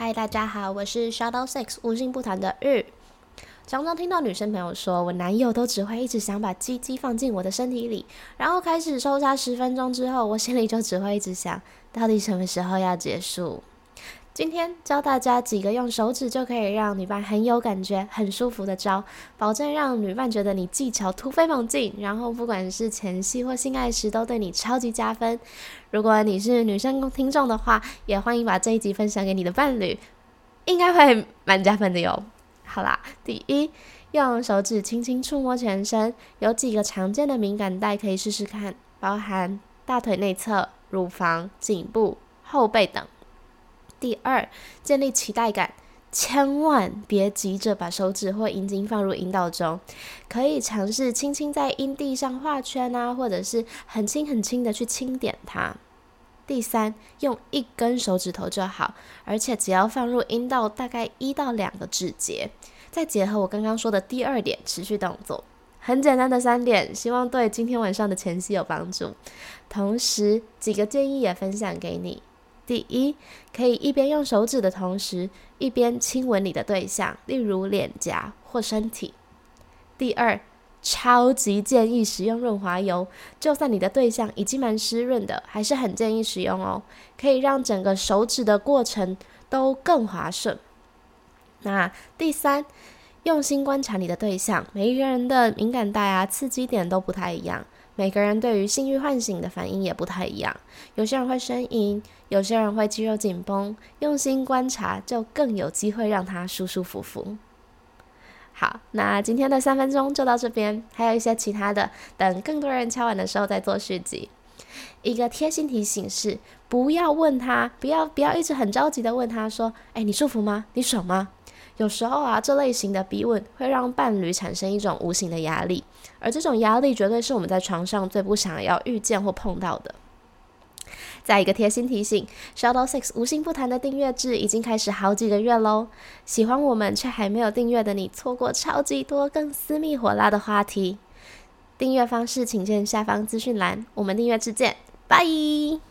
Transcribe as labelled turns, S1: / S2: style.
S1: 嗨，大家好，我是 Shadow Six 无心不谈的日。常常听到女生朋友说，我男友都只会一直想把鸡鸡放进我的身体里，然后开始抽插十分钟之后，我心里就只会一直想，到底什么时候要结束？今天教大家几个用手指就可以让女伴很有感觉、很舒服的招，保证让女伴觉得你技巧突飞猛进，然后不管是前戏或性爱时都对你超级加分。如果你是女生听众的话，也欢迎把这一集分享给你的伴侣，应该会蛮加分的哟。好啦，第一，用手指轻轻触摸全身，有几个常见的敏感带可以试试看，包含大腿内侧、乳房、颈部、后背等。第二，建立期待感，千万别急着把手指或阴茎放入阴道中，可以尝试轻轻在阴蒂上画圈啊，或者是很轻很轻的去轻点它。第三，用一根手指头就好，而且只要放入阴道大概一到两个指节，再结合我刚刚说的第二点，持续动作，很简单的三点，希望对今天晚上的前戏有帮助。同时，几个建议也分享给你：第一，可以一边用手指的同时，一边亲吻你的对象，例如脸颊或身体；第二，超级建议使用润滑油，就算你的对象已经蛮湿润的，还是很建议使用哦，可以让整个手指的过程都更滑顺。那第三，用心观察你的对象，每一个人的敏感带啊、刺激点都不太一样，每个人对于性欲唤醒的反应也不太一样，有些人会呻吟，有些人会肌肉紧绷，用心观察就更有机会让他舒舒服服。好，那今天的三分钟就到这边，还有一些其他的，等更多人敲完的时候再做续集。一个贴心提醒是，不要问他，不要不要一直很着急的问他说，哎，你舒服吗？你爽吗？有时候啊，这类型的逼问会让伴侣产生一种无形的压力，而这种压力绝对是我们在床上最不想要遇见或碰到的。再一个贴心提醒，Shadow Six 无心不谈的订阅制已经开始好几个月喽。喜欢我们却还没有订阅的你，错过超级多更私密火辣的话题。订阅方式请见下方资讯栏。我们订阅制见，拜。